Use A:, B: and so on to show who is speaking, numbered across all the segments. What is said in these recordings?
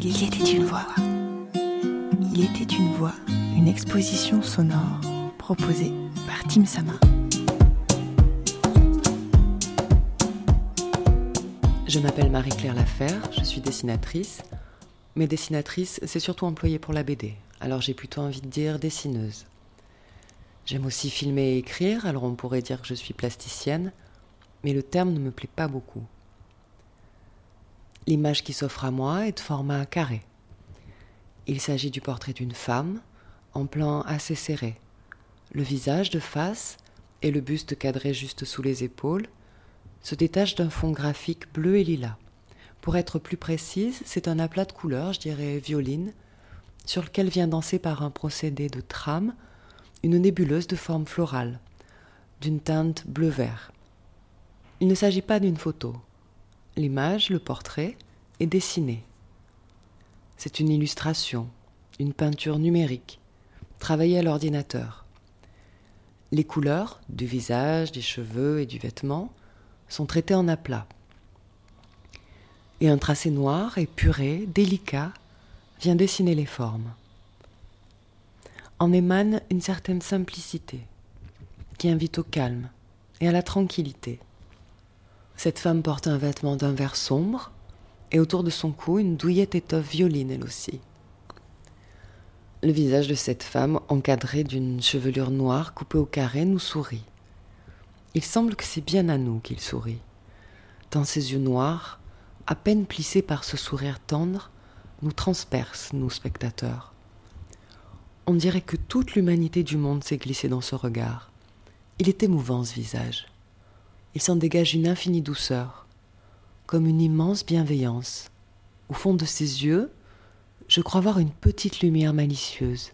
A: Il était une voix. Il était une voix, une exposition sonore proposée par Tim Sama.
B: Je m'appelle Marie-Claire Laferre, je suis dessinatrice. Mais dessinatrice, c'est surtout employé pour la BD, alors j'ai plutôt envie de dire dessineuse. J'aime aussi filmer et écrire, alors on pourrait dire que je suis plasticienne, mais le terme ne me plaît pas beaucoup. L'image qui s'offre à moi est de format carré. Il s'agit du portrait d'une femme, en plan assez serré. Le visage de face et le buste cadré juste sous les épaules se détachent d'un fond graphique bleu et lilas. Pour être plus précise, c'est un aplat de couleurs, je dirais violine, sur lequel vient danser par un procédé de trame une nébuleuse de forme florale, d'une teinte bleu-vert. Il ne s'agit pas d'une photo. L'image, le portrait, est dessiné. C'est une illustration, une peinture numérique, travaillée à l'ordinateur. Les couleurs du visage, des cheveux et du vêtement sont traitées en aplat. Et un tracé noir, épuré, délicat, vient dessiner les formes en émane une certaine simplicité qui invite au calme et à la tranquillité. Cette femme porte un vêtement d'un vert sombre et autour de son cou une douillette étoffe violine elle aussi. Le visage de cette femme, encadré d'une chevelure noire coupée au carré, nous sourit. Il semble que c'est bien à nous qu'il sourit, tant ses yeux noirs, à peine plissés par ce sourire tendre, nous transpercent, nous spectateurs. On dirait que toute l'humanité du monde s'est glissée dans ce regard. Il est émouvant ce visage. Il s'en dégage une infinie douceur, comme une immense bienveillance. Au fond de ses yeux, je crois voir une petite lumière malicieuse,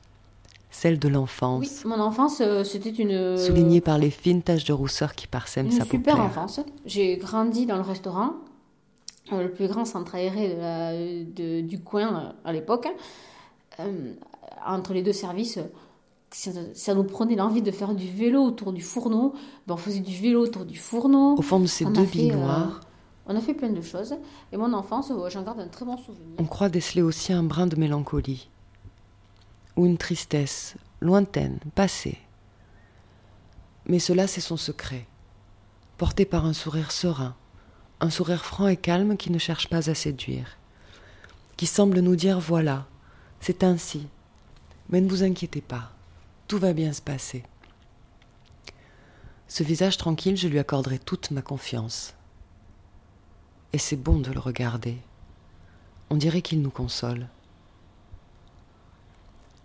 B: celle de l'enfance.
C: Oui, mon enfance, euh, c'était une. Euh,
B: Soulignée par les fines taches de rousseur qui parsèment sa paupière.
C: Une super enfance. J'ai grandi dans le restaurant, euh, le plus grand centre aéré du coin à l'époque entre les deux services, ça, nous prenait l'envie de faire du vélo autour du fourneau. Ben, on faisait du vélo autour du fourneau.
B: Au fond de ces deux billes noires.
C: On a fait plein de choses. Et mon enfance, j'en garde un très bon souvenir.
B: On croit déceler aussi un brin de mélancolie. Ou une tristesse, lointaine, passée. Mais cela, c'est son secret. Porté par un sourire serein. Un sourire franc et calme qui ne cherche pas à séduire. Qui semble nous dire voilà, c'est ainsi, mais ne vous inquiétez pas, tout va bien se passer. Ce visage tranquille, je lui accorderai toute ma confiance. Et c'est bon de le regarder. On dirait qu'il nous console.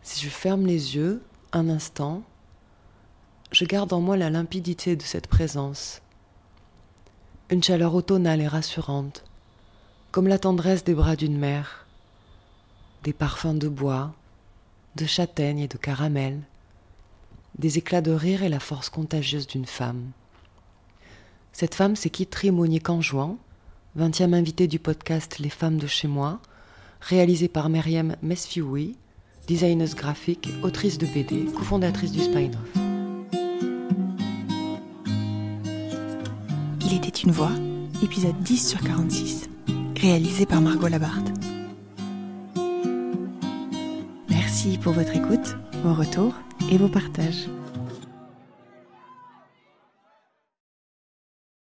B: Si je ferme les yeux un instant, je garde en moi la limpidité de cette présence. Une chaleur automnale et rassurante, comme la tendresse des bras d'une mère, des parfums de bois, de châtaigne et de caramel, des éclats de rire et la force contagieuse d'une femme. Cette femme, c'est Kitri Monnier-Canjouan, 20e invitée du podcast Les femmes de chez moi, réalisé par Myriam Mesfioui, designeuse graphique, autrice de BD, cofondatrice du Spine-Off.
A: Il était une voix, épisode 10 sur 46, réalisé par Margot Labarthe. Merci pour votre écoute, vos retours et vos partages.